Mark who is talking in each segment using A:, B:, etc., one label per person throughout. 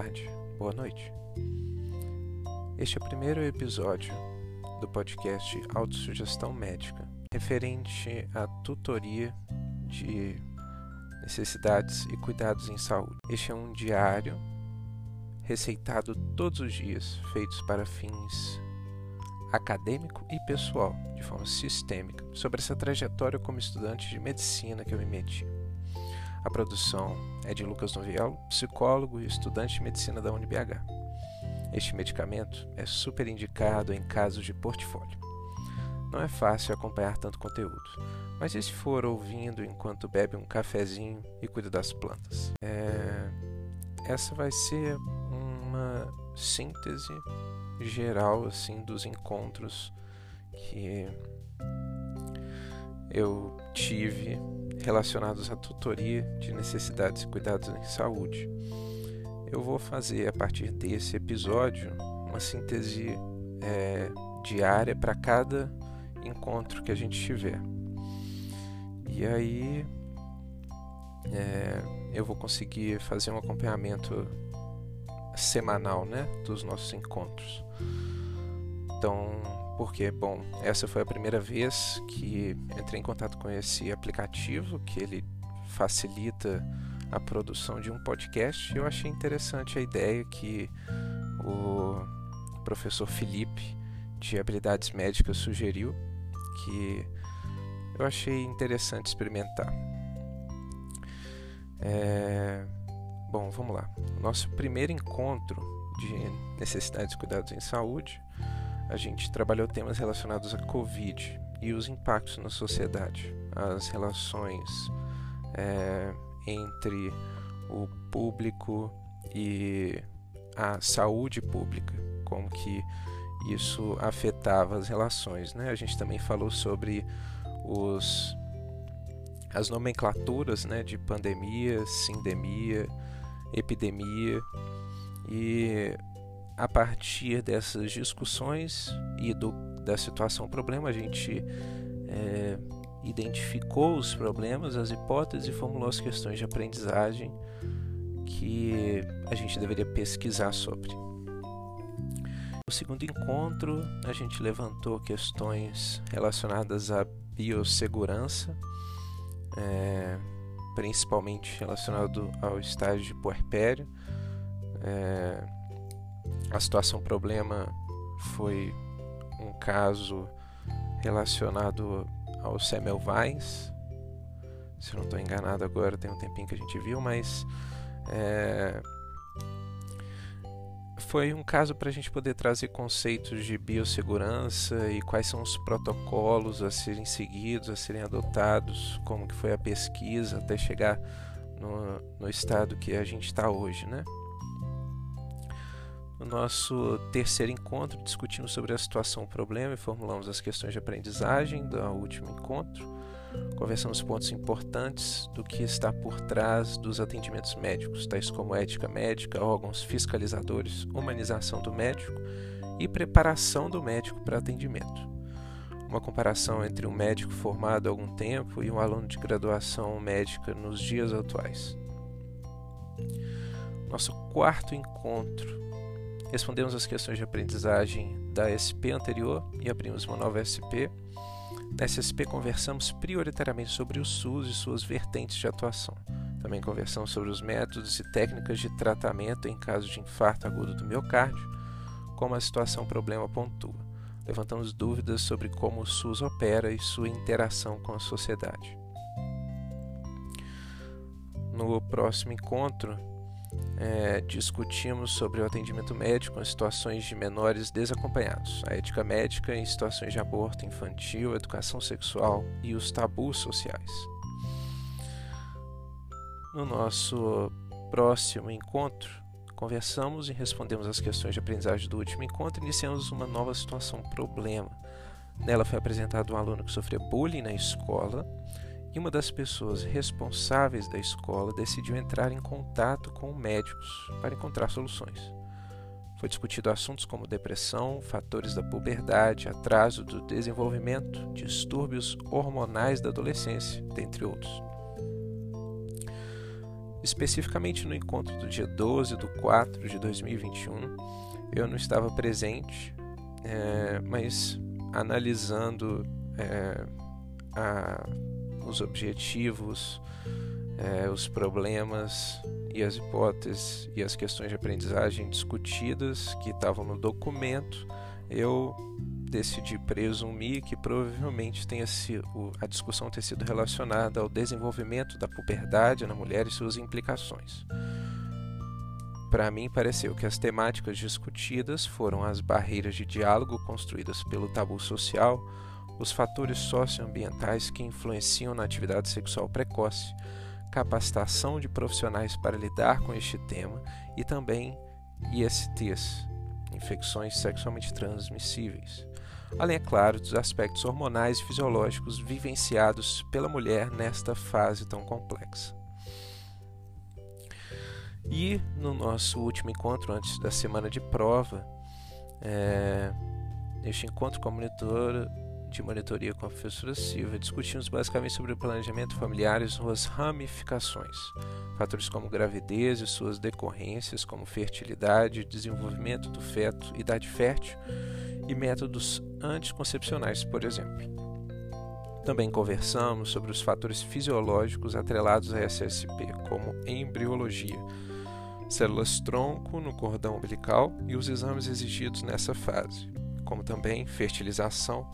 A: Tarde, boa noite. Este é o primeiro episódio do podcast Autossugestão Médica, referente à tutoria de necessidades e cuidados em saúde. Este é um diário receitado todos os dias, feitos para fins acadêmico e pessoal, de forma sistêmica, sobre essa trajetória como estudante de medicina que eu me meti. A produção é de Lucas Noviello, psicólogo e estudante de medicina da UniBH. Este medicamento é super indicado em casos de portfólio. Não é fácil acompanhar tanto conteúdo, mas e se for ouvindo enquanto bebe um cafezinho e cuida das plantas? É... Essa vai ser uma síntese geral assim dos encontros que eu tive relacionados à tutoria de necessidades e cuidados em saúde. Eu vou fazer a partir desse episódio uma síntese é, diária para cada encontro que a gente tiver. E aí é, eu vou conseguir fazer um acompanhamento semanal né, dos nossos encontros. Então, porque, bom, essa foi a primeira vez que entrei em contato com esse aplicativo, que ele facilita a produção de um podcast. Eu achei interessante a ideia que o professor Felipe, de habilidades médicas, sugeriu, que eu achei interessante experimentar. É... Bom, vamos lá. Nosso primeiro encontro de necessidades e cuidados em saúde, a gente trabalhou temas relacionados à Covid e os impactos na sociedade, as relações é, entre o público e a saúde pública, como que isso afetava as relações. Né? A gente também falou sobre os, as nomenclaturas né, de pandemia, sindemia, epidemia e a partir dessas discussões e do, da situação problema a gente é, identificou os problemas, as hipóteses e formulou as questões de aprendizagem que a gente deveria pesquisar sobre. No segundo encontro, a gente levantou questões relacionadas à biossegurança, é, principalmente relacionado ao estágio de puerpério. É, a situação problema foi um caso relacionado ao Semmelweis. Se não estou enganado agora, tem um tempinho que a gente viu, mas é, foi um caso para a gente poder trazer conceitos de biossegurança e quais são os protocolos a serem seguidos, a serem adotados, como que foi a pesquisa até chegar no, no estado que a gente está hoje, né? No nosso terceiro encontro, discutimos sobre a situação problema e formulamos as questões de aprendizagem do último encontro. Conversamos pontos importantes do que está por trás dos atendimentos médicos, tais como ética médica, órgãos fiscalizadores, humanização do médico e preparação do médico para atendimento. Uma comparação entre um médico formado há algum tempo e um aluno de graduação médica nos dias atuais. Nosso quarto encontro. Respondemos as questões de aprendizagem da SP anterior e abrimos uma nova SP na SSP conversamos prioritariamente sobre o SUS e suas vertentes de atuação. Também conversamos sobre os métodos e técnicas de tratamento em caso de infarto agudo do miocárdio, como a situação problema pontua. Levantamos dúvidas sobre como o SUS opera e sua interação com a sociedade. No próximo encontro, é, discutimos sobre o atendimento médico em situações de menores desacompanhados, a ética médica em situações de aborto infantil, educação sexual e os tabus sociais. No nosso próximo encontro, conversamos e respondemos as questões de aprendizagem do último encontro e iniciamos uma nova situação problema. Nela foi apresentado um aluno que sofria bullying na escola e uma das pessoas responsáveis da escola decidiu entrar em contato com médicos para encontrar soluções. Foi discutido assuntos como depressão, fatores da puberdade, atraso do desenvolvimento, distúrbios hormonais da adolescência, dentre outros. especificamente no encontro do dia 12 de 4 de 2021, eu não estava presente, é, mas analisando é, a, os objetivos, é, os problemas e as hipóteses e as questões de aprendizagem discutidas que estavam no documento, eu decidi presumir que provavelmente tenha sido, a discussão ter sido relacionada ao desenvolvimento da puberdade na mulher e suas implicações. Para mim, pareceu que as temáticas discutidas foram as barreiras de diálogo construídas pelo tabu social, os fatores socioambientais que influenciam na atividade sexual precoce, capacitação de profissionais para lidar com este tema e também ISTs, infecções sexualmente transmissíveis. Além, é claro, dos aspectos hormonais e fisiológicos vivenciados pela mulher nesta fase tão complexa. E no nosso último encontro, antes da semana de prova, é, neste encontro com a monitora de monitoria com a professora Silva, discutimos basicamente sobre o planejamento familiar e suas ramificações, fatores como gravidez e suas decorrências, como fertilidade, desenvolvimento do feto, idade fértil e métodos anticoncepcionais, por exemplo. Também conversamos sobre os fatores fisiológicos atrelados à SSP, como embriologia, células tronco no cordão umbilical e os exames exigidos nessa fase, como também fertilização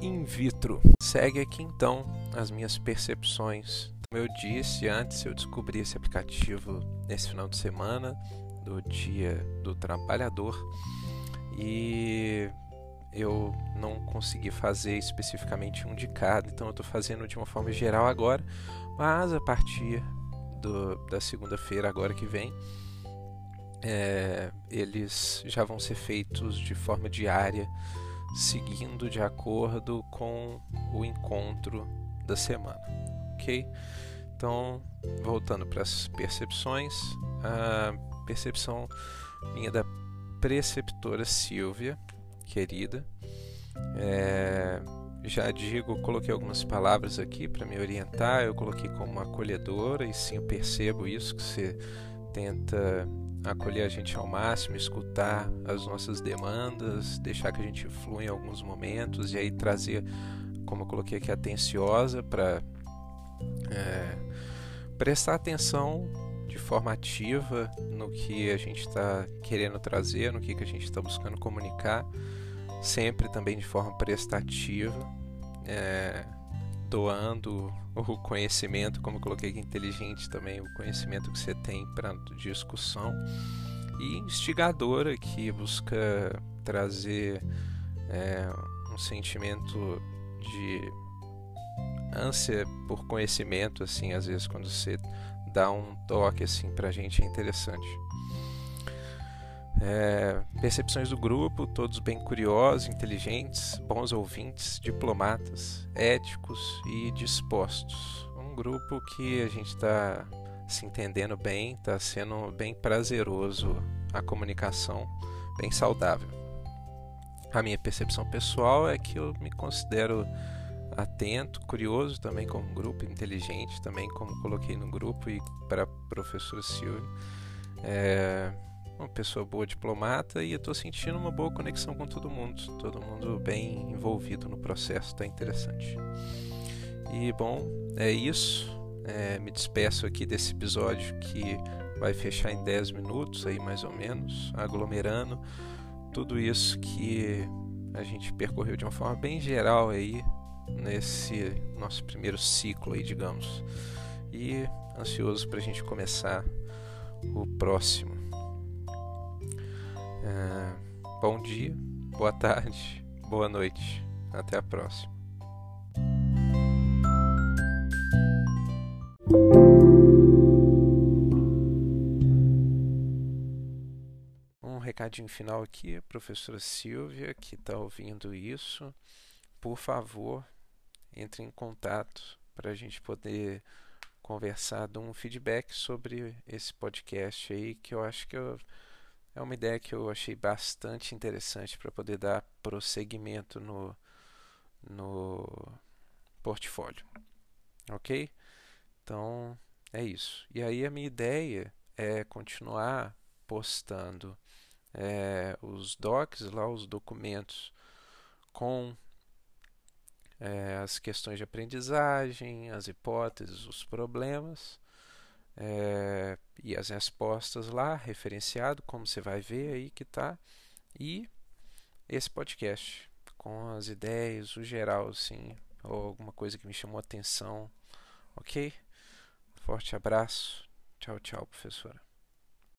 A: in vitro. Segue aqui então as minhas percepções. Como eu disse antes, eu descobri esse aplicativo nesse final de semana do Dia do Trabalhador e eu não consegui fazer especificamente um de cada, então eu estou fazendo de uma forma geral agora, mas a partir do, da segunda-feira, agora que vem, é, eles já vão ser feitos de forma diária seguindo de acordo com o encontro da semana, ok? Então, voltando para as percepções, a percepção minha da preceptora Silvia, querida, é, já digo, coloquei algumas palavras aqui para me orientar. Eu coloquei como acolhedora, e sim, eu percebo isso, que você tenta acolher a gente ao máximo, escutar as nossas demandas, deixar que a gente flua em alguns momentos e aí trazer, como eu coloquei aqui, atenciosa para é, prestar atenção de forma ativa no que a gente está querendo trazer, no que, que a gente está buscando comunicar, sempre também de forma prestativa. É, doando o conhecimento, como eu coloquei aqui, inteligente também, o conhecimento que você tem para discussão, e instigadora que busca trazer é, um sentimento de ânsia por conhecimento, assim, às vezes quando você dá um toque assim para a gente é interessante. É, percepções do grupo, todos bem curiosos, inteligentes, bons ouvintes, diplomatas, éticos e dispostos. Um grupo que a gente está se entendendo bem, está sendo bem prazeroso a comunicação, bem saudável. A minha percepção pessoal é que eu me considero atento, curioso também como grupo, inteligente também como coloquei no grupo e para a professora Silvia. É, uma pessoa boa diplomata e eu estou sentindo uma boa conexão com todo mundo, todo mundo bem envolvido no processo, está interessante. E bom, é isso. É, me despeço aqui desse episódio que vai fechar em 10 minutos aí mais ou menos, aglomerando tudo isso que a gente percorreu de uma forma bem geral aí nesse nosso primeiro ciclo aí, digamos. E ansioso para a gente começar o próximo. É, bom dia, boa tarde, boa noite. Até a próxima. Um recadinho final aqui, professora Silvia, que está ouvindo isso. Por favor, entre em contato para a gente poder conversar, dar um feedback sobre esse podcast aí, que eu acho que eu é uma ideia que eu achei bastante interessante para poder dar prosseguimento no, no portfólio. Ok? Então é isso. E aí a minha ideia é continuar postando é, os docs lá, os documentos com é, as questões de aprendizagem, as hipóteses, os problemas é, e as respostas lá, referenciado, como você vai ver aí que tá, e esse podcast com as ideias, o geral, assim, ou alguma coisa que me chamou a atenção, ok? Forte abraço, tchau, tchau, professora.